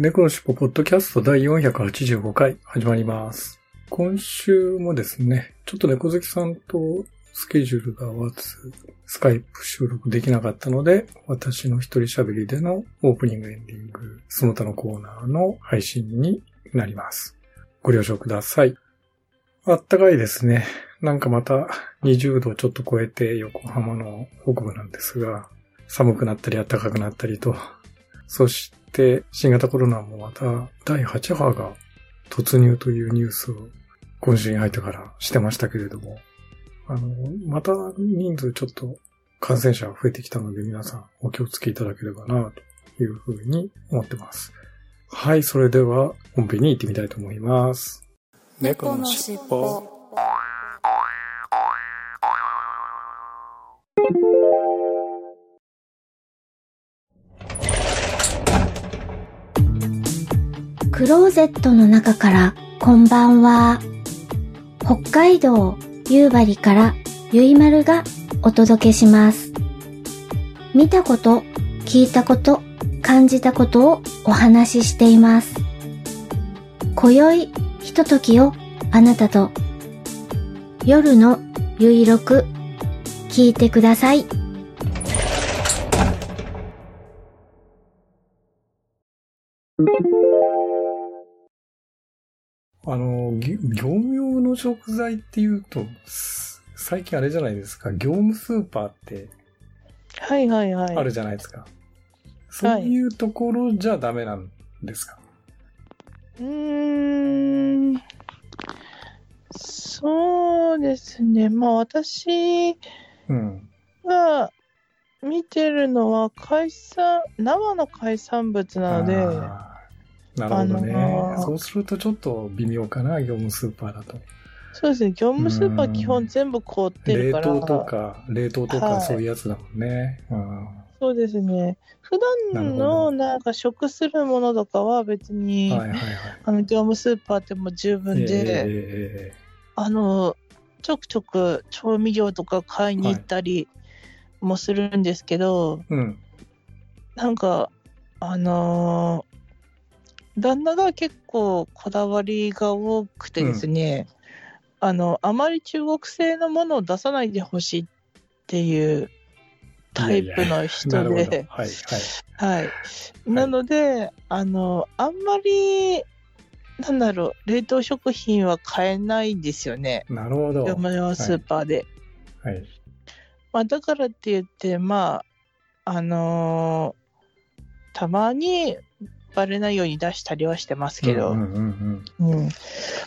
猫のしっぽポッドキャスト第485回始まります。今週もですね、ちょっと猫好きさんとスケジュールが合わず、スカイプ収録できなかったので、私の一人喋りでのオープニングエンディング、その他のコーナーの配信になります。ご了承ください。あったかいですね。なんかまた20度ちょっと超えて横浜の北部なんですが、寒くなったり暖かくなったりと、そして新型コロナもまた第8波が突入というニュースを今週に入ってからしてましたけれども、あの、また人数ちょっと感染者が増えてきたので皆さんお気をつけいただければなというふうに思ってます。はい、それでは本編に行ってみたいと思います。猫のしっぽクローゼットの中からこんばんは。北海道夕張からゆいまるがお届けします。見たこと、聞いたこと、感じたことをお話ししています。今宵ひとときをあなたと夜のゆいろく聞いてください。あの、ぎ業務用の食材っていうと、す最近あれじゃないですか、業務スーパーってはいはいはい。あるじゃないですか。そういうところじゃダメなんですか？うーん。そうですね。まあ私うん。が見てるのは海産、生の海産物なので、なるほどね、あのーそうするとちょっと微妙かな、業務スーパーだと。そうですね。業務スーパうんー基本全部凍ってる冷から。凍とか、冷凍とはいかそういうやつだもんね。うんそうですね。普段のどなんか食するものとかは別に、はいはいはい。あの業務スーパーでも十分で、えあの、ちょくちょく調味料とか買いに行ったりもするんですけど、えうん。なんか、あのー旦那が結構こだわりが多くてですね、あの、あまり中国製のものを出さないでほしいっていうタイプの人。で、はいはい。はい。なので、あの、あんまり、なんだろう、冷凍食品は買えないんですよね。なるほど。業務用スーパーで。はい。まあ、だからって言って、まあ、あのーたまにバレないように出したりはしてますけど、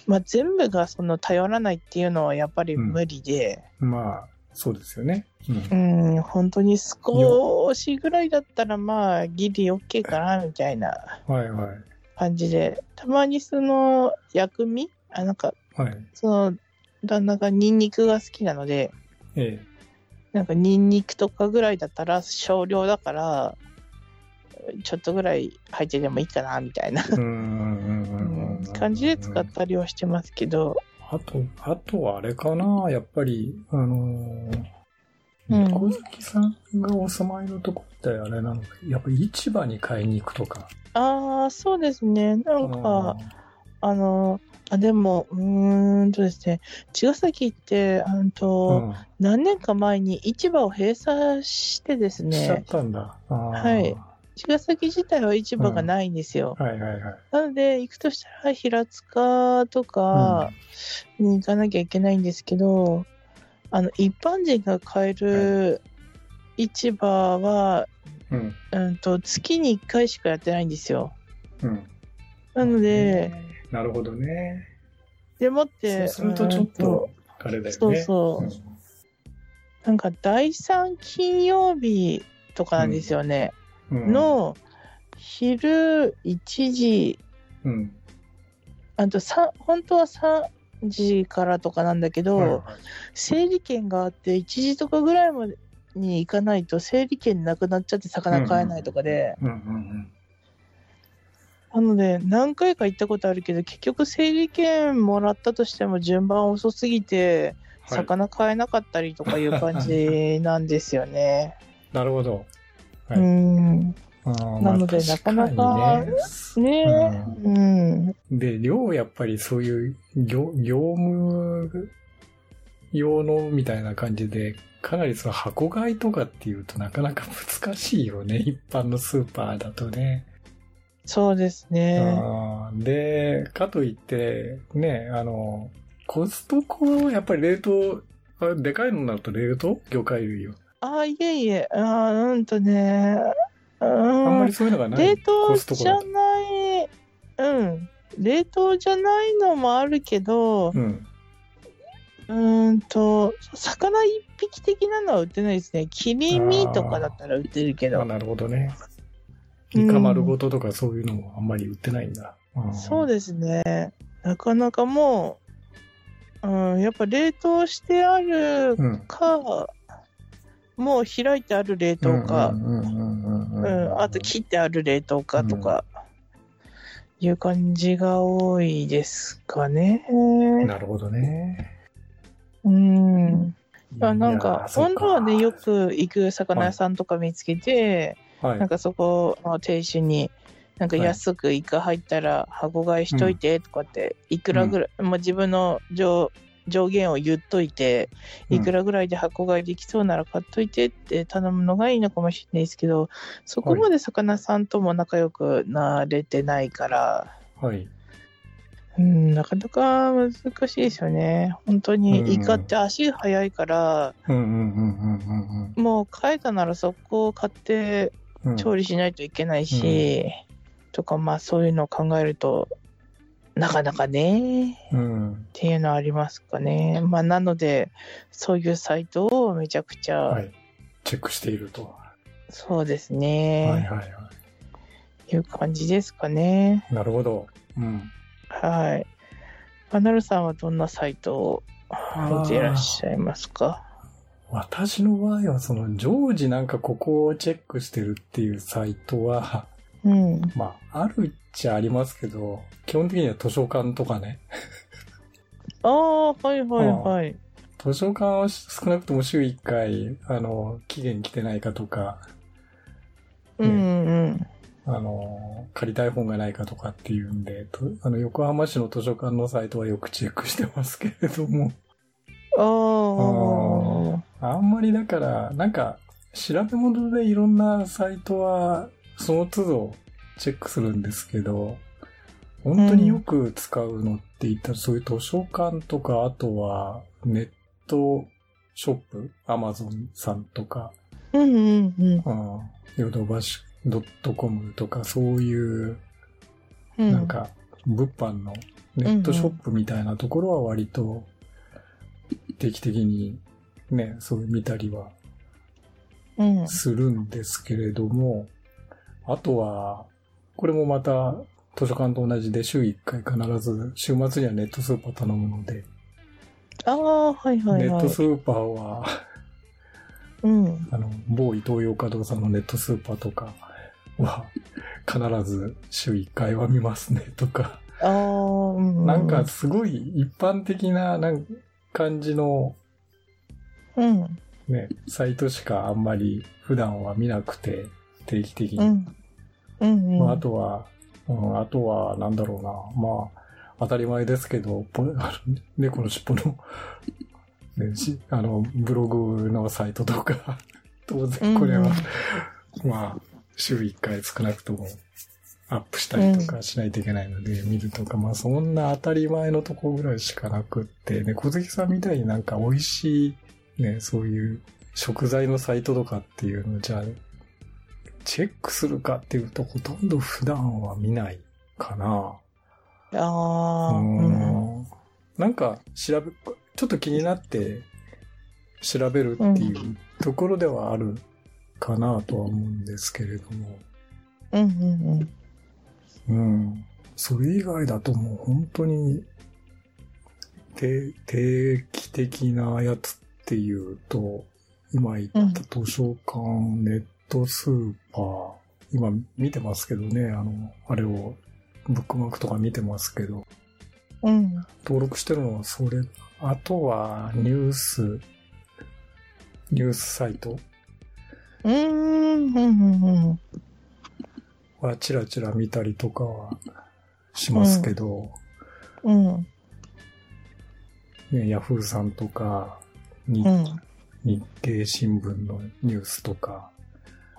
まあ、全部がその頼らないっていうのはやっぱり無理で、うん。まあ、そうですよね。うん。うん、本当に少しぐらいだったら、まあ、ギリ OK かな、みたいなはいはい。感じで、たまにその、薬味？あ、なんか、はい。その、旦那がニンニクが好きなので、え。なんかニンニクとかぐらいだったら少量だから、ちょっとぐらい入っててもいいかな、みたいな。感じで使ったりはしてますけど、あと、あとはあれかな、やっぱり、あのー、うん猫好きさんがお住まいのとこってあれなのか、やっぱり市場に買いに行くとか。ああ、そうですね。なんか、あの、あ、でも、うーんとですね、茅ヶ崎って、あのうと、ん、何年か前に市場を閉鎖してですしちゃっね、たんだ。はい。茅ヶ崎自体は市場がないんですよ。はいはいはい。なので、行くとしたら平塚とかに行かなきゃいけないんですけど、あの、一般人が買える市場は、うん。うんと、月に1回しかやってないんですよ。うん。なので、なるほどね。でもっそうて、するとちょっうんと、あれだよね。そうそうなんか第3金曜日とかなんですよね。うん、の昼1時うん。あとさ本当は3時からとかなんだけど、はいはい整理券があって1時とかぐらいまでに行かないと整理券なくなっちゃって魚買えないとかで、なので何回か行ったことあるけど結局整理券もらったとしても順番遅すぎてはい魚買えなかったりとかいう感じなんですよね。なるほど。はいうんなのでまあなかなかねうん、で、量やっぱりそういう業業務用のみたいな感じで、かなりその箱買いとかっていうとなかなか難しいよね。一般のスーパーだとね。そうですね。で、かといって、ね、あの、コストコはやっぱり冷凍、あでかいのになると冷凍？魚介類を。ああ、いえいえ、あーうんとね、うあんまんりそういうのがない。冷凍じゃ。ない、うん、冷凍じゃないのもあるけど、うん。うーんと、魚一匹的なのは売ってないですね。切り身とかだったら売ってるけど。あなるほどね。うんイカ丸ごととかそういうのもあんまり売ってないんだ。そうでですね。なかなかもう、うん、やっぱ冷凍してあるうん。か、もう開いてある冷凍か、うんうんうんうんううんん、あと切ってある冷凍かとか、いう感じが多いですかね。なるほどね。うん。あなんか、本当はね、よく行く魚屋さんとか見つけて、はい。なんかそこの亭主に、なんか安くイカ入ったら箱買いしといてとかって、いくらぐらい、まあ、自分の上上限を言っといて、いくらぐらいで箱買いできそうなら買っといてって頼むのがいいのかもしれないですけど、そこまで魚さんとも仲良くなれてないから、はい。うん、なかなか難しいですよね。本当うんにイカって足が速いから、うんうんうんうんもう買えたならそこを買ってうんうん。調理しないといけないし、とかまあそういうのを考えるとなかなかねうん。っていうのはありますかねまあなのでそういうサイトをめちゃくちゃ、はい。チェックしていると。そうですはいね、はいはいう感じですかねい。なるほど。うん。はいパナルさんはどんなサイトを見ていらっしゃいますか？私の場合は、その、常時なんかここをチェックしてるっていうサイトは、うん。まあ、あるっちゃありますけど、基本的には図書館とかね。ああはいはいはい。図書館は少なくとも週1回、あの、期限来てないかとか、うんうんあの、借りたい本がないかとかっていうんで、とあの、横浜市の図書館のサイトはよくチェックしてますけれども、あああんまりだから、なんか、調べ物でいろんなサイトは、その都度チェックするんですけど、本当によく使うのって言ったら、そういう図書館とか、あとはネットショップ、アマゾンさんとか、うんうんうん。うん、ヨドバシドットコムとか、そういう、うんなんか、物販のネットショップみたいなところは割と定期的にね、そう見たりはうん。するんですけれども、あとは、これもまた図書館と同じで週1回必ず週末にはネットスーパー頼むので、ああはいはいはいネットスーパーは、うんあの、某伊東洋華堂さんのネットスーパーとかは必ず週1回は見ますねとか、ああ、うん。なんか、すごい一般的ななん感じのうん。ね、サイトしかあんまり普段は見なくて、定期的に。うん。うん。まあ、あとは、うん、あとは、なんだろうな。まあ、当たり前ですけど、猫の尻尾の、ね、しあの、ブログのサイトとか、当然これは、まあ、週1回少なくともアップしたりとかしないといけないので、見るとか、まあ、そんな当たり前のとこぐらいしかなくって、ね、小関さんみたいになんか美味しい、ね、そういう食材のサイトとかっていうのじゃあ、チェックするかっていうと、ほとんど普段は見ないかな。ああ、ううん。んなんか調べ、ちょっと気になって調べるっていうところではあるかなとは思うんですけれども。うん。うん。うん。それ以外だともう本当に、定定期的なやつっていうと、今言った図書館、ネットスーパー、今見てますけどね、あの、あれを、ブックマークとか見てますけど、うん。登録してるのはそれ、あとはニュース、ニュースサイトうーん。うん。うん。うん。はチラチラ見たりとかはしますけど、うん。ね、ヤフーさんとか、にうん。日経新聞のニュースとか、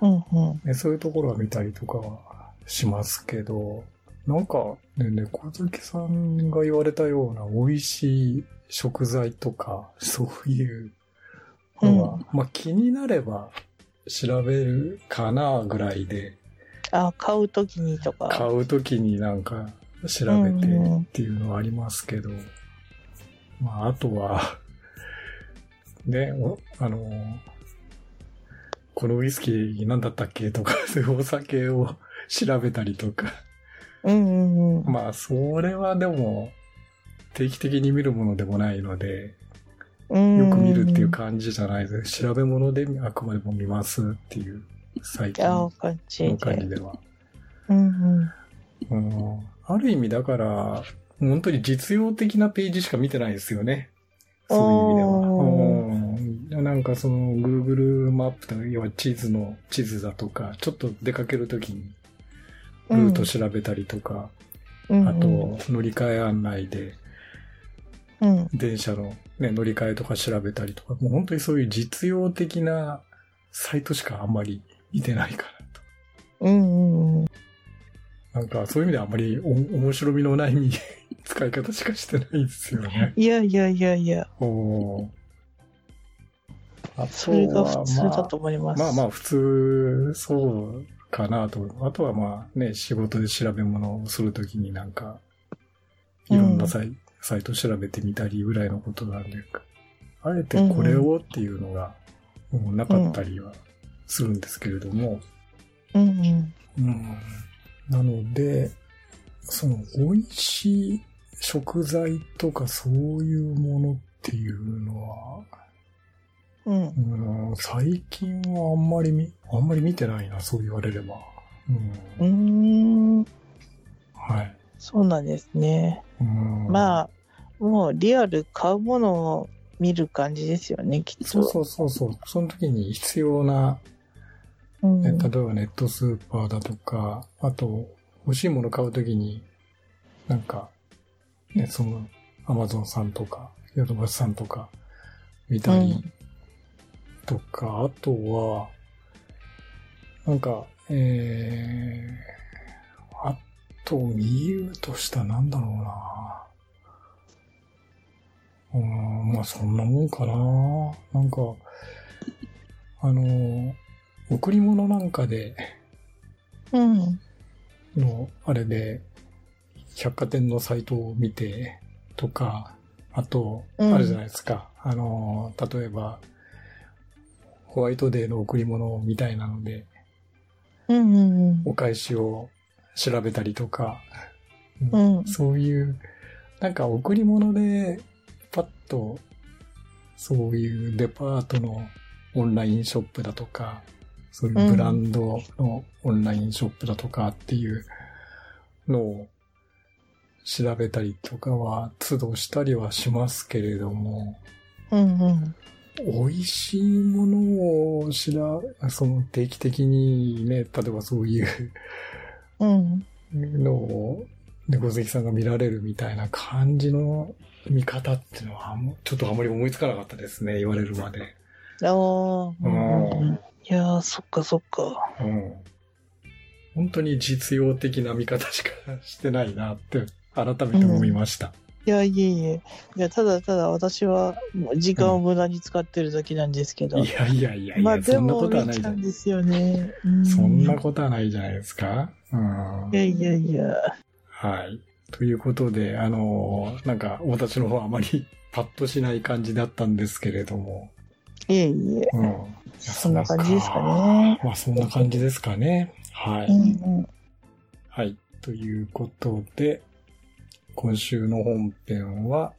うん。うん。ね、そういうところは見たりとかはしますけど、なんかね、猫好きさんが言われたような美味しい食材とか、そういうのは、まあ気になれば調べるかなぐらいで、あ、買うときにとか。買うときになんか調べてっていうのはありますけど、まああとは、ね、おあの、このウイスキー何だったっけとか、そういうお酒を調べたりとか。うんうんうん。まあ、それはでも、定期的に見るものでもないので、うんよく見るっていう感じじゃないです。調べ物であくまでも見ますっていう、最近あの感じで。感じでは。うんうん。うんある意味だから、本当に実用的なページしか見てないですよね。そういう意味では。うん、なんかその Google マップとか、要は地図の地図だとか、ちょっと出かけるときにルート調べたりとか、うんあと乗り換え案内でうん。電車の、ね、乗り換えとか調べたりとか、もう本当にそういう実用的なサイトしかあんまり見てないかなと。うんうんうん。なんかそういう意味ではあんまりお面白みのない 使い方しかしてないんですよね。いやいやいやいや、おーあそれが普通だまあと思います。まあまあ普通そうかなと。あとはまあね、仕事で調べ物をするときになんか、いろんなサイ,、サイト調べてみたりぐらいのことなんで、あえてこれをっていうのが、もうなかったりはするんですけれども、うんうん。うんなので、その美味しい食材とかそういうものっていうのは、うん。うん、最近はあんまり見、あんまり見てないな、そう言われれば。う。うんーん。はい。そうなんですね。うん、まあ、もうリアル買うものを見る感じですよね、きっと。そうそうそうそう。その時に必要な、うん。ね、例えばネットスーパーだとか、あと、欲しいもの買う時に、なんか、ね、その、アマゾンさんとか、ヨドバシさんとか、見たりうんとか、あとは、なんか、えー、あと、見るとしたらなんだろうな。うーん、まあそんなもんかな。なんか、あの、贈り物なんかで、うん。の、あれで、百貨店のサイトを見て、とか、あと、うんあるじゃないですか。あの、例えば、ホワイトデーの贈り物みたいなので、うんうんお返しを調べたりとか、うん。うん。そういう、なんか贈り物で、パッと、そういうデパートのオンラインショップだとか、そういうブランドのオンラインショップだとかっていうのを調べたりとかは、都度したりはしますけれども、うんうん。美味しいものを知ら、その定期的にね、例えばそういううん。のを猫好きさんが見られるみたいな感じの見方っていうのは、ちょっとあまり思いつかなかったですね、言われるまで。ああ。うん。いやー、そっかそっか。うん。本当に実用的な見方しかしてないなって改めて思いました。いや、いえいえ。いや、ただただ私は時間を無駄に使ってるだけなんですけど。いやいやいやいや、まあでそんなこもとはないじゃん。見ちゃうんですよね。うんそんなことはないじゃないですか。うんい。やいやいや。はい。ということで、あのーなんか、私の方はあまりパッとしない感じだったんですけれども。いえいえ。うん。そんな感じですかね。まあ、そんな感じですかね。はい。うんうん。はい。ということで、今週の本編は、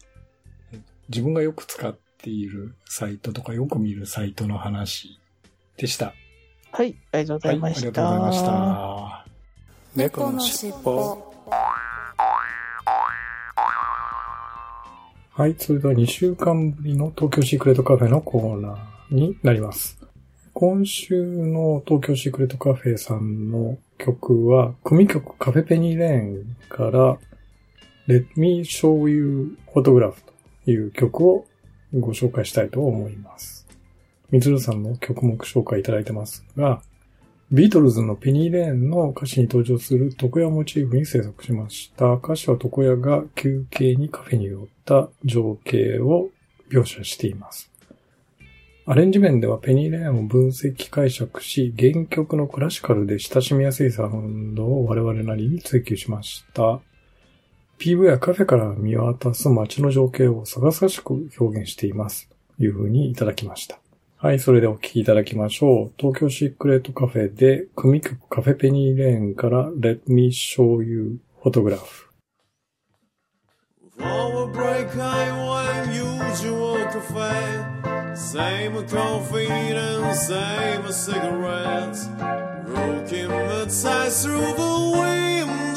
自分がよく使っているサイトとかよく見るサイトの話でした。はい、ありがとうございました。はい、ありがとうございました。猫のしっぽ。はい、それでは2週間ぶりの東京シークレットカフェのコーナーになります。今週の東京シークレットカフェさんの曲は、組曲カフェペニーレーンから Let Me Show You Photograph という曲をご紹介したいと思います。みつるさんの曲目紹介いただいてますが、ビートルズのペニーレーンの歌詞に登場する床屋モチーフに制作しました。歌詞は床屋が休憩にカフェに寄った情景を描写しています。アレンジ面ではペニーレーンを分析解釈し、原曲のクラシカルで親しみやすいサウンドを我々なりに追求しました。PV はカフェから見渡す街の情景を探さしく表現しています。という風にいただきました。はい、それでお聴きいただきましょう。東京シークレットカフェで組曲カフェペニーレーンから Let Me Show You Photograph。For a break, I went usual cafe. Same coffee and same cigarettes. Broken the ties through the window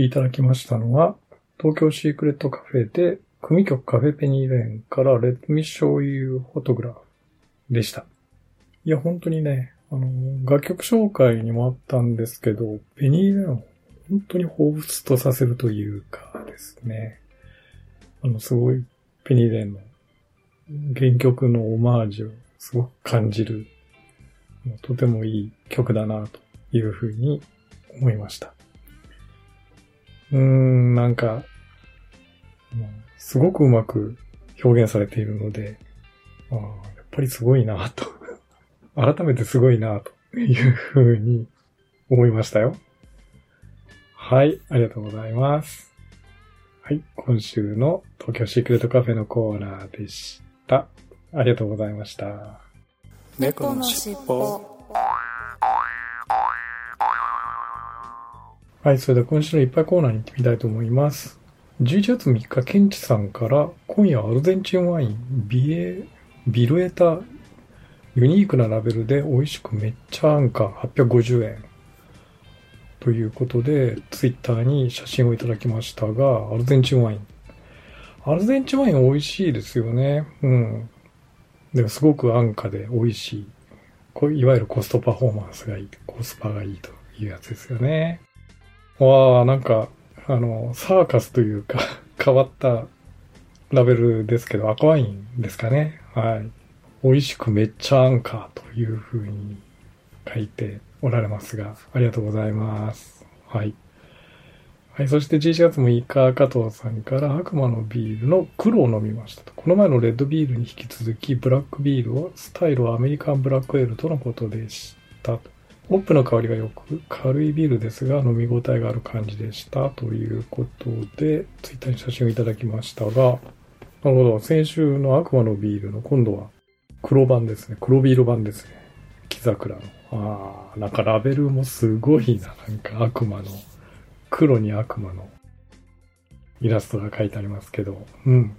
きいただきましたのは、東京シークレットカフェで、組曲カフェペニーレンから Let Me Show You Photograph でした。いや、本当にね、あの、楽曲紹介にもあったんですけど、ペニーレンを本当に彷彿とさせるというかですね。あの、すごい、ペニーレンの原曲のオマージュをすごく感じる、とてもいい曲だな、というふうに思いました。うーん、なんか、すごくうまく表現されているので、あやっぱりすごいなと。改めてすごいなというふうに思いましたよ。はい、ありがとうございます。はい、今週の東京シークレットカフェのコーナーでした。ありがとうございました。猫のしっぽ。はい、それでは今週のいっぱいコーナーに行ってみたいと思います。11月3日、ケンチさんから、今夜アルゼンチンワイン、ビエ、ビルエタ、ユニークなラベルで美味しくめっちゃ安価、850円。ということで、ツイッターに写真をいただきましたが、アルゼンチンワイン。アルゼンチンワイン美味しいですよね。うん。でもすごく安価で美味しい。いわゆるコストパフォーマンスがいい、コスパがいいというやつですよね。わあ、なんか、あの、サーカスというか、変わったラベルですけど、赤ワインですかね。はい。美味しくめっちゃアンカーという風に書いておられますが、ありがとうございます。はい。はい、そして11月6日、加藤さんから悪魔のビールの黒を飲みましたと。この前のレッドビールに引き続き、ブラックビールをスタイルはアメリカンブラックエールとのことでしたと。ホップの香りが良く、軽いビールですが、飲み応えがある感じでした。ということで、ツイッターに写真をいただきましたが、なるほど。先週の悪魔のビールの今度は黒版ですね。黒ビール版ですね。木桜の。ああ、なんかラベルもすごいな。なんか悪魔の、黒に悪魔のイラストが書いてありますけど、うん。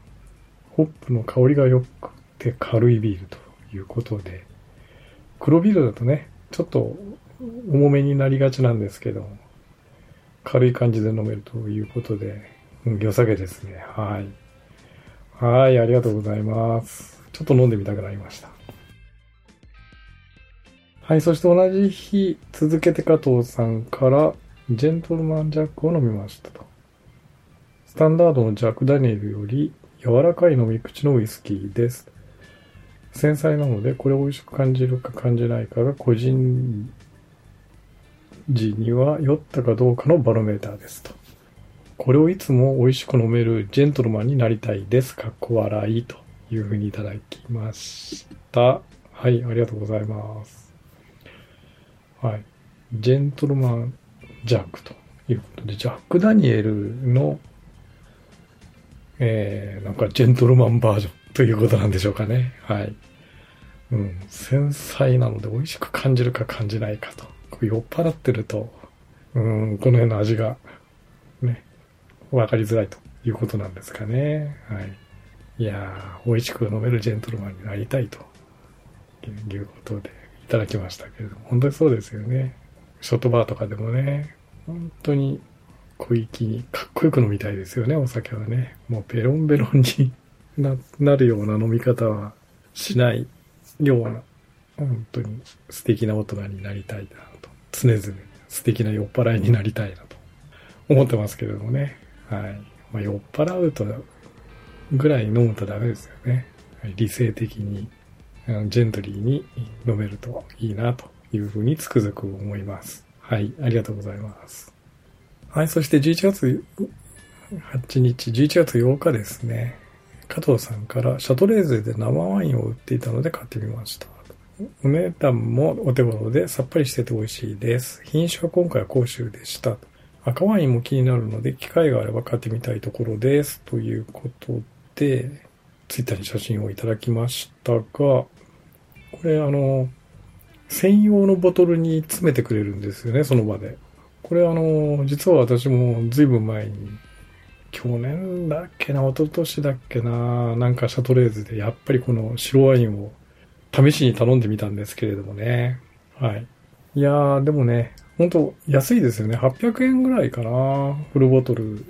ホップの香りが良くて軽いビールということで、黒ビールだとね、ちょっと重めになりがちなんですけど、軽い感じで飲めるということで、うん、良さげですね。はい。はい、ありがとうございます。ちょっと飲んでみたくなりました。はい、そして同じ日、続けて加藤さんから、ジェントルマンジャックを飲みましたと。スタンダードのジャックダニエルより柔らかい飲み口のウイスキーです。繊細なので、これを美味しく感じるか感じないかが個人時には酔ったかどうかのバロメーターですと。これをいつも美味しく飲めるジェントルマンになりたいです。かっこ笑いというふうにいただきました。はい、ありがとうございます。はい。ジェントルマンジャックということで、ジャック・ダニエルの、えー、なんかジェントルマンバージョンということなんでしょうかね。はい。うん、繊細なので美味しく感じるか感じないかと。酔っ払ってると、うん、この辺の味が、ね、わかりづらいということなんですかね。はい。いやー、美味しく飲めるジェントルマンになりたいということでいただきましたけれども、本当にそうですよね。ショットバーとかでもね、本当に小粋にかっこよく飲みたいですよね、お酒はね。もうベロンベロンに ななるような飲み方はしないような、本当に素敵な大人になりたいな、常々素敵な酔っ払いになりたいなと思ってますけれどもね。はい。まあ、酔っ払うとぐらい飲むとダメですよね。理性的に、ジェントリーに飲めるといいなというふうにつくづく思います。はい。ありがとうございます。はい。そして11月8日、11月8日ですね。加藤さんからシャトレーゼで生ワインを売っていたので買ってみました。お値段もお手頃でさっぱりしてて美味しいです。品種は今回は甲州でした。赤ワインも気になるので機会があれば買ってみたいところです。ということで、ツイッターに写真をいただきましたが、これあの、専用のボトルに詰めてくれるんですよね、その場で。これあの、実は私も随分前に、去年だっけな、一昨年だっけな、なんかシャトレーゼでやっぱりこの白ワインを試しに頼んでみたんですけれどもね。はい。いやー、でもね、ほんと安いですよね。800円ぐらいかな、フルボトル。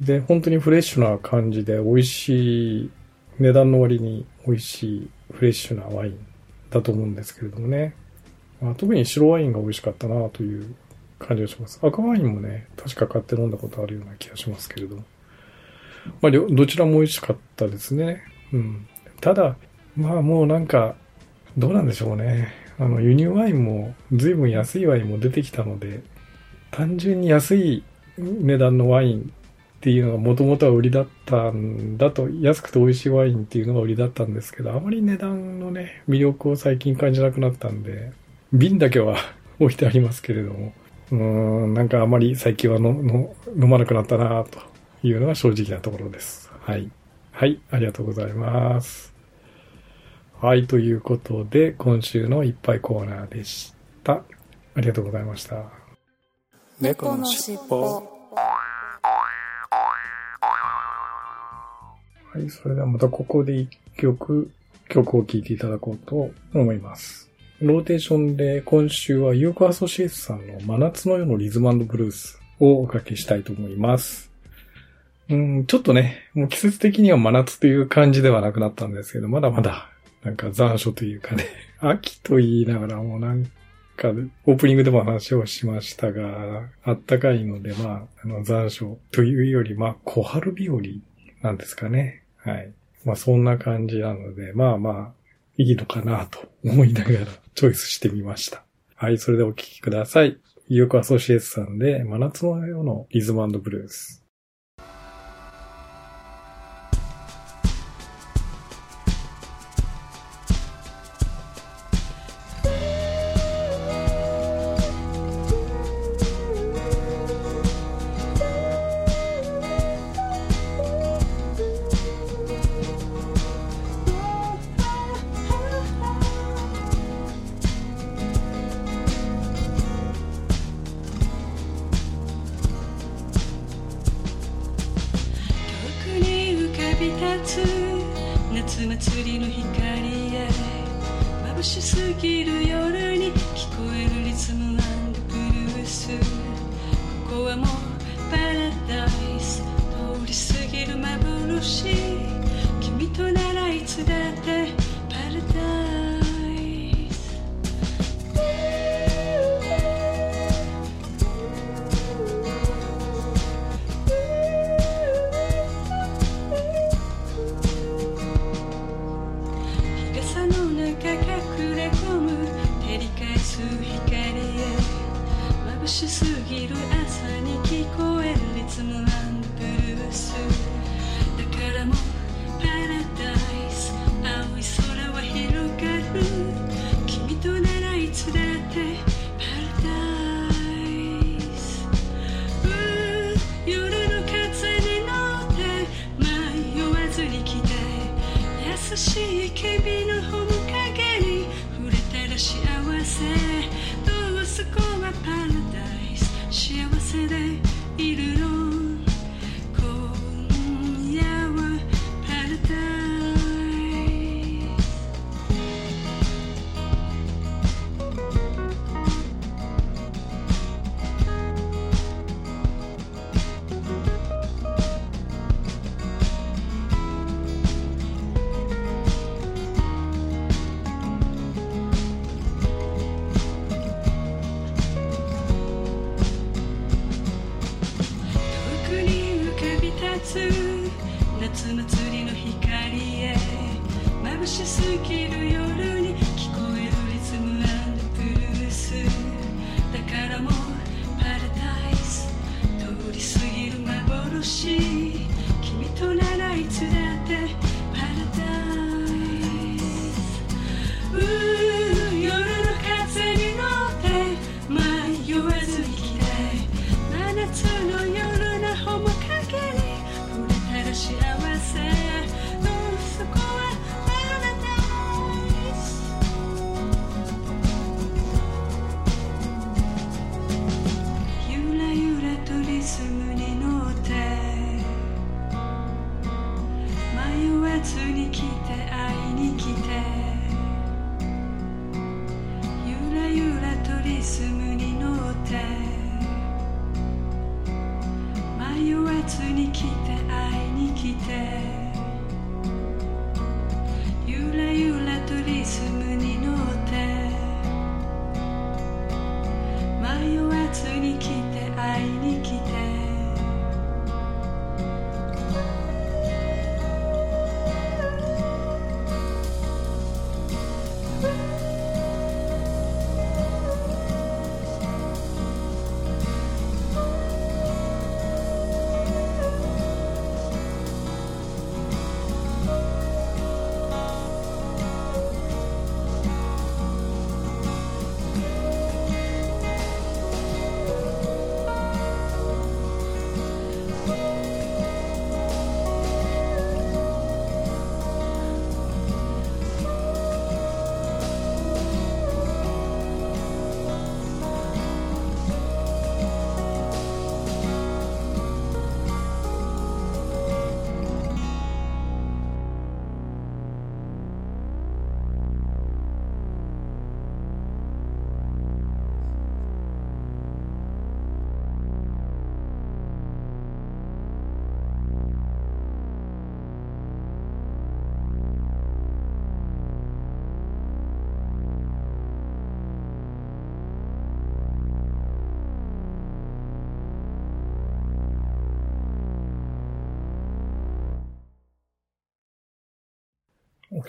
で、本当にフレッシュな感じで美味しい、値段の割に美味しいフレッシュなワインだと思うんですけれどもね。まあ、特に白ワインが美味しかったなという感じがします。赤ワインもね、確か買って飲んだことあるような気がしますけれども。まあ、どちらも美味しかったですね。うん。ただ、まあもうなんか、どうなんでしょうね。あの、輸入ワインも随分安いワインも出てきたので、単純に安い値段のワインっていうのがもともとは売りだったんだと、安くて美味しいワインっていうのが売りだったんですけど、あまり値段のね、魅力を最近感じなくなったんで、瓶だけは置いてありますけれども、うーん、なんかあまり最近はのの飲まなくなったなというのが正直なところです。はい。はい、ありがとうございます。はい、ということで、今週のいっぱいコーナーでした。ありがとうございました。猫のしっぽはい、それではまたここで一曲、曲を聴いていただこうと思います。ローテーションで今週はユーコアソシエイツさんの真夏の夜のリズムブルースをおかけしたいと思います。うん、ちょっとね、もう季節的には真夏という感じではなくなったんですけど、まだまだなんか残暑というかね、秋と言いながらもうなんか、オープニングでも話をしましたが、あったかいので、まあ、あの、残暑というより、まあ、小春日和なんですかね。はい。まあ、そんな感じなので、まあまあ、いいのかなと思いながらチョイスしてみました。はい、それでお聴きください。イヨコアソシエツさんで、真夏の夜のリズムブルース。優しい君の面影に触れたら幸せ。どうそこはパラダイス。幸せでいるの。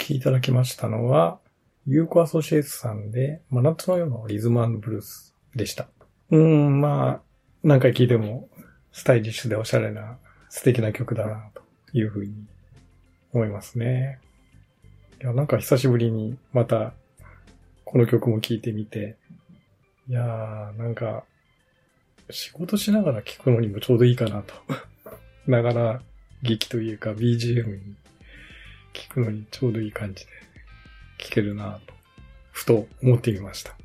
きいただきましたのは、ユーコアソシエイツさんで、真夏の夜のリズムブルースでした。うーん、まあ、何回聴いても、スタイリッシュでおしゃれな、素敵な曲だな、というふうに思いますね。いや、なんか久しぶりに、また、この曲も聴いてみて、いやー、なんか、仕事しながら聴くのにもちょうどいいかなと。ながら劇というか BGM に聞くのにちょうどいい感じで聞けるなと、ふと思ってみました。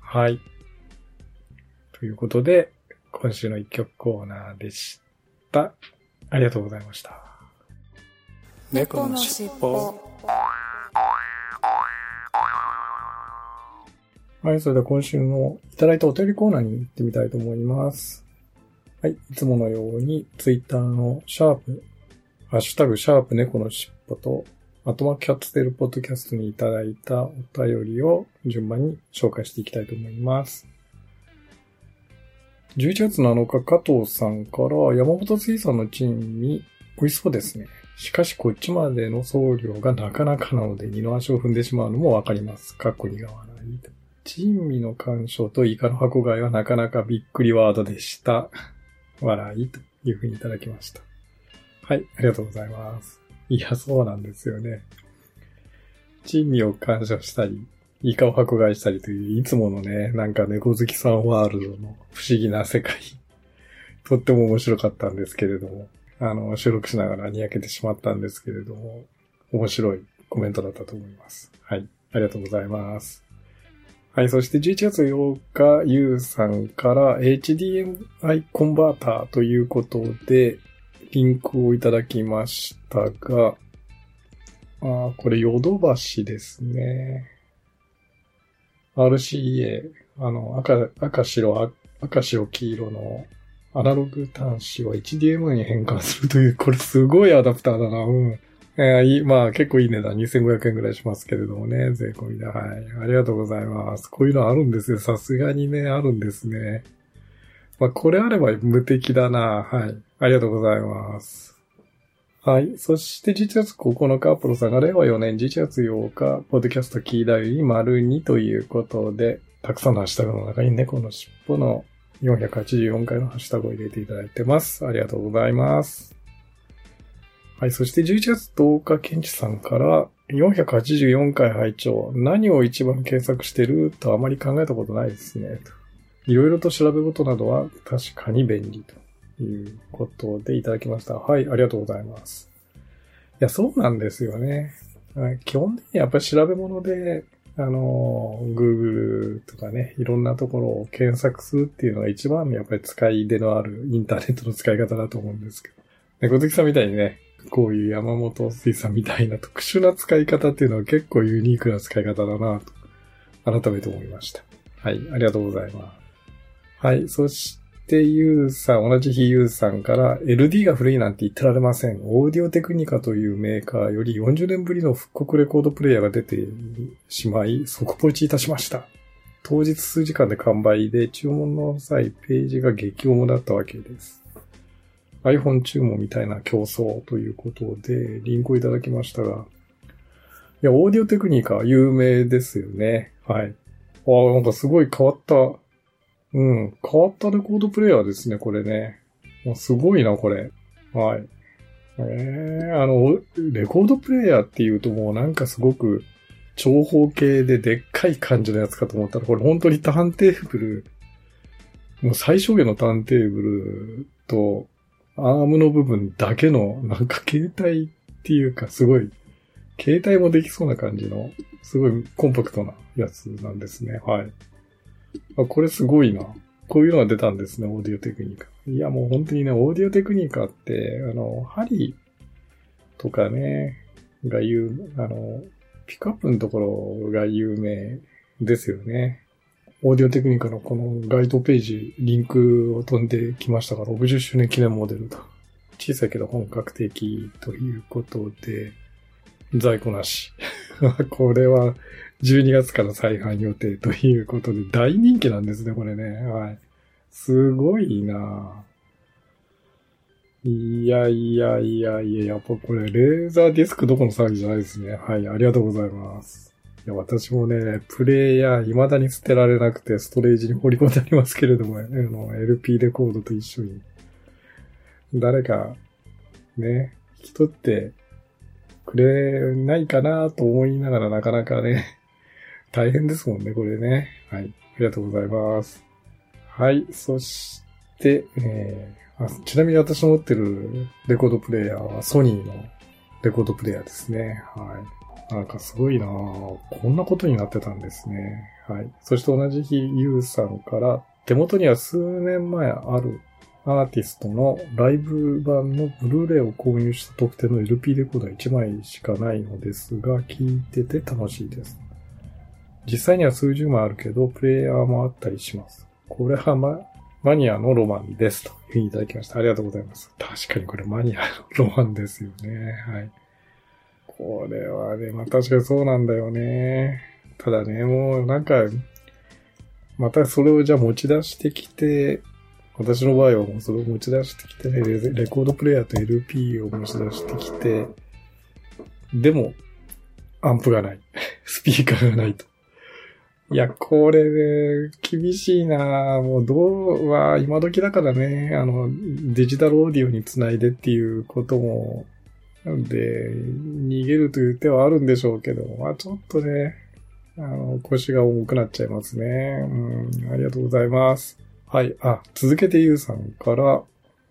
はい。ということで、今週の一曲コーナーでした。ありがとうございました。猫のしっぽはい、それでは今週のいただいたお便りコーナーに行ってみたいと思います。はい、いつものように、ツイッターのシャープ、ハッシュタグシャープ猫のしっぽと、あとはキャッツテルポッドキャストにいただいたお便りを順番に紹介していきたいと思います。11月7日、加藤さんから山本水産の珍味、美味しそうですね。しかしこっちまでの送料がなかなかなので二の足を踏んでしまうのもわかります。かっこ苦笑い。珍味の鑑賞とイカの箱買いはなかなかびっくりワードでした。笑いというふうにいただきました。はい、ありがとうございます。いや、そうなんですよね。珍味を鑑賞したり、イカを箱買いしたりという、いつものね、なんか猫好きさんワールドの不思議な世界。とっても面白かったんですけれども、あの、収録しながらにやけてしまったんですけれども、面白いコメントだったと思います。はい、ありがとうございます。はい、そして11月8日、ゆうさんから HDMI コンバーターということで、リンクをいただきましたが、あーこれヨドバシですね。RCA、あの、赤、赤白、赤白黄色のアナログ端子を HDMI に変換するという、これすごいアダプターだな。うん。えーいいまあ結構いい値段、2500円ぐらいしますけれどもね、税込みで。はい。ありがとうございます。こういうのあるんですよ。さすがにね、あるんですね。まあこれあれば無敵だな。はい。ありがとうございます。はい。そして11月9日、プロさんが令和4年11月8日、ポッドキャストキーダイ丸2ということで、たくさんのハッシュタグの中に猫の尻尾の484回のハッシュタグを入れていただいてます。ありがとうございます。はい。そして11月10日、ケンチさんから、484回拝聴何を一番検索してるとあまり考えたことないですね。いろいろと調べ事などは確かに便利ということでいただきました。はい。ありがとうございます。いや、そうなんですよね。基本的にやっぱり調べ物で、あの、Google とかね、いろんなところを検索するっていうのが一番やっぱり使い出のあるインターネットの使い方だと思うんですけど。猫好きさんみたいにね、こういう山本水さんみたいな特殊な使い方っていうのは結構ユニークな使い方だなと、改めて思いました。はい、ありがとうございます。はい、そしてゆうさん、同じ日ゆうさんから LD が古いなんて言ってられません。オーディオテクニカというメーカーより40年ぶりの復刻レコードプレイヤーが出てしまい、即ポチいたしました。当日数時間で完売で注文の際ページが激重だったわけです。iPhone 注文みたいな競争ということで、リンクをいただきましたが。いや、オーディオテクニカ有名ですよね。はい。ああ、なんかすごい変わった、うん、変わったレコードプレイヤーですね、これね。すごいな、これ。はい。ええあの、レコードプレイヤーっていうともうなんかすごく長方形ででっかい感じのやつかと思ったら、これ本当にターンテーブル、もう最小限のターンテーブルと、アームの部分だけの、なんか携帯っていうかすごい、携帯もできそうな感じの、すごいコンパクトなやつなんですね。はい。あ、これすごいな。こういうのが出たんですね、オーディオテクニカ。いや、もう本当にね、オーディオテクニカって、あの、針とかね、が有、あの、ピックアップのところが有名ですよね。オーディオテクニカのこのガイドページ、リンクを飛んできましたが、60周年記念モデルと。小さいけど本格的ということで、在庫なし。これは12月から再販予定ということで大人気なんですね、これね。はい。すごいなぁいやいやいやいや、やっぱこれ、レーザーディスクどこの騒ぎじゃないですね。はい、ありがとうございます。いや、私もね、プレイヤー未だに捨てられなくて、ストレージに放り込んでありますけれども、あの LP レコードと一緒に、誰か、ね、引き取ってくれないかなと思いながらなかなかね、大変ですもんね、これね。はい。ありがとうございます。はい。そして、えーあちなみに私の持ってるレコードプレイヤーはソニーのレコードプレイヤーですね。はい。なんかすごいなぁこんなことになってたんですね。はい。そして同じ日、ユウさんから、手元には数年前あるアーティストのライブ版のブルーレイを購入した特典の LP レコーダー1枚しかないのですが、聞いてて楽しいです。実際には数十枚あるけど、プレイヤーもあったりします。これはま、マニアのロマンです。というふうにいただきました。ありがとうございます。確かにこれマニアのロマンですよね。はい。これはね、まあ確かにそうなんだよね。ただね、もうなんか、またそれをじゃあ持ち出してきて、私の場合はもうそれを持ち出してきて、レレコードプレイヤーと LP を持ち出してきて、でも、アンプがない。スピーカーがないと。いや、これね、厳しいなもうどうは、今時だからね、あの、デジタルオーディオにつないでっていうことも、んで、逃げるという手はあるんでしょうけど、まあちょっとね、あの、腰が重くなっちゃいますね。うん、ありがとうございます。はい、あ、続けてゆうさんから、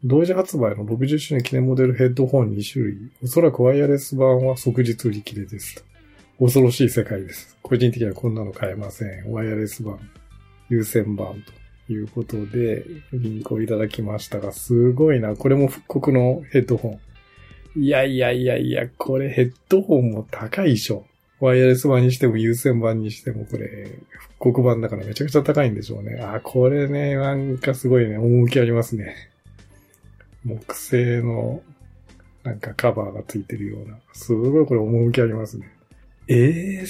同時発売の60周年記念モデルヘッドホン2種類。おそらくワイヤレス版は即日売り切れですと。恐ろしい世界です。個人的にはこんなの買えません。ワイヤレス版、有線版ということで、リンクをいただきましたが、すごいな。これも復刻のヘッドホン。いやいやいやいや、これヘッドホンも高いでしょ。ワイヤレス版にしても有線版にしてもこれ、復刻版だからめちゃくちゃ高いんでしょうね。あ、これね、なんかすごいね、趣ありますね。木製の、なんかカバーがついてるような。すごいこれ趣ありますね。ええー、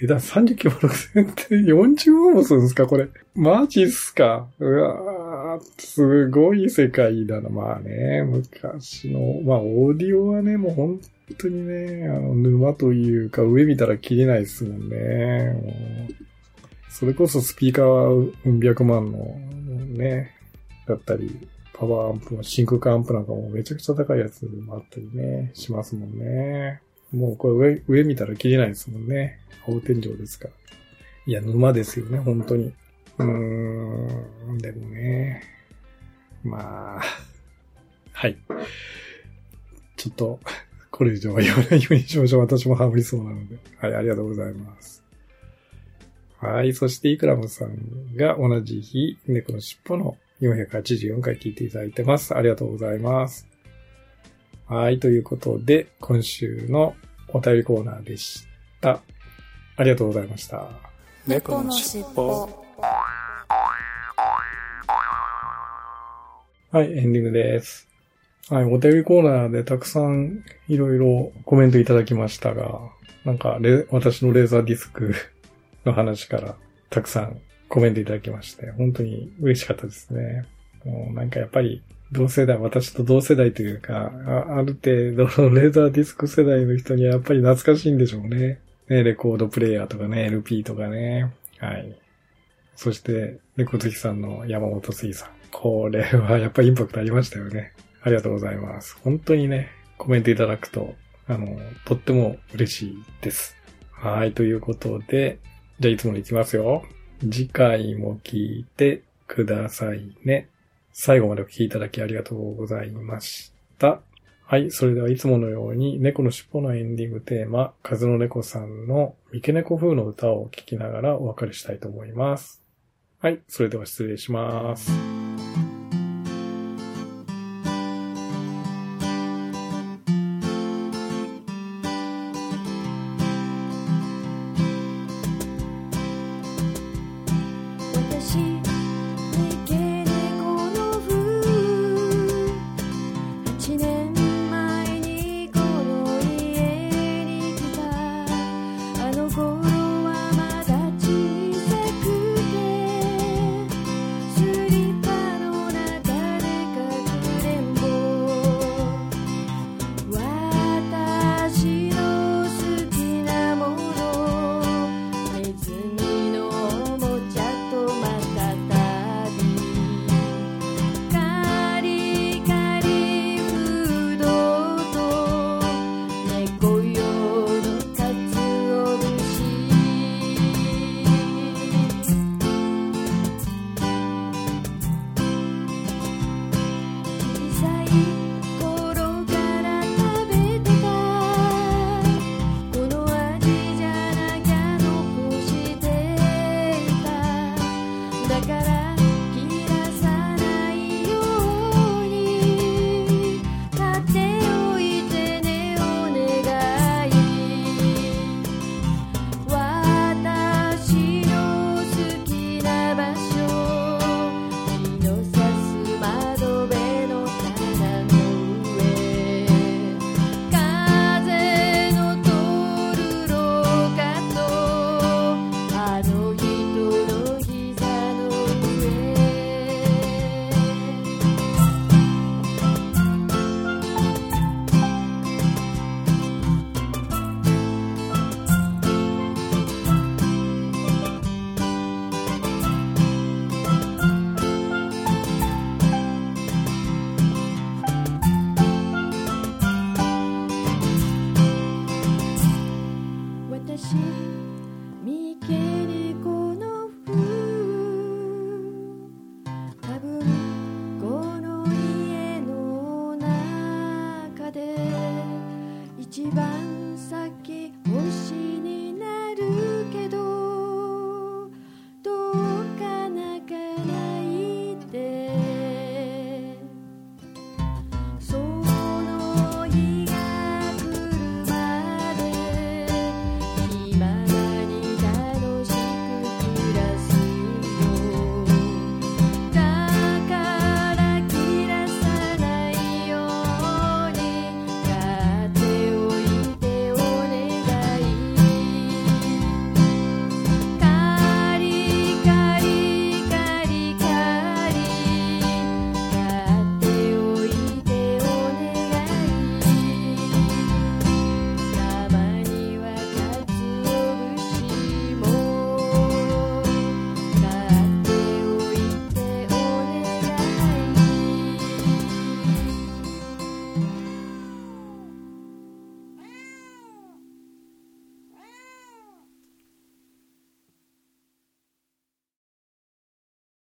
値段30キロ6000って40万もするんですか？これ。マジっすか？うわーすごい世界だな。まあね、昔の、まあオーディオはね、もう本当にね、あの、沼というか上見たら切れないですもんね。それこそスピーカーはうん百万のね、だったり、パワーアンプの真空管アンプなんかもめちゃくちゃ高いやつもあったりね、しますもんね。もうこれ上、上見たら切れないですもんね。青天井ですから。いや、沼ですよね、本当に。うーん、でもね。まあ、はい。ちょっと、これ以上は言わないようにしましょう。私もハマりそうなので。はい、ありがとうございます。はい、そしてイクラムさんが同じ日、猫の尻尾の484回聞いていただいてます。ありがとうございます。はい、ということで、今週のお便りコーナーでした。ありがとうございました。猫のしっぽ。はい、エンディングです。はい、お便りコーナーでたくさんいろいろコメントいただきましたが、なんかレ、私のレーザーディスクの話からたくさんコメントいただきまして、本当に嬉しかったですね。もうなんかやっぱり同世代、私と同世代というか、あある程度のレーザーディスク世代の人にはやっぱり懐かしいんでしょうね。ね、レコードプレイヤーとかね、LP とかね。はい。そして、レコ好きさんの山本水さん。これはやっぱりインパクトありましたよね。ありがとうございます。本当にね、コメントいただくと、あの、とっても嬉しいです。はい、ということで、じゃあいつものいきますよ。次回も聞いてくださいね。最後までお聞きいただきありがとうございました。はい。それではいつものように、猫の尻尾のエンディングテーマ、風の猫さんの三毛猫風の歌を聴きながらお別れしたいと思います。はい。それでは失礼します。私見切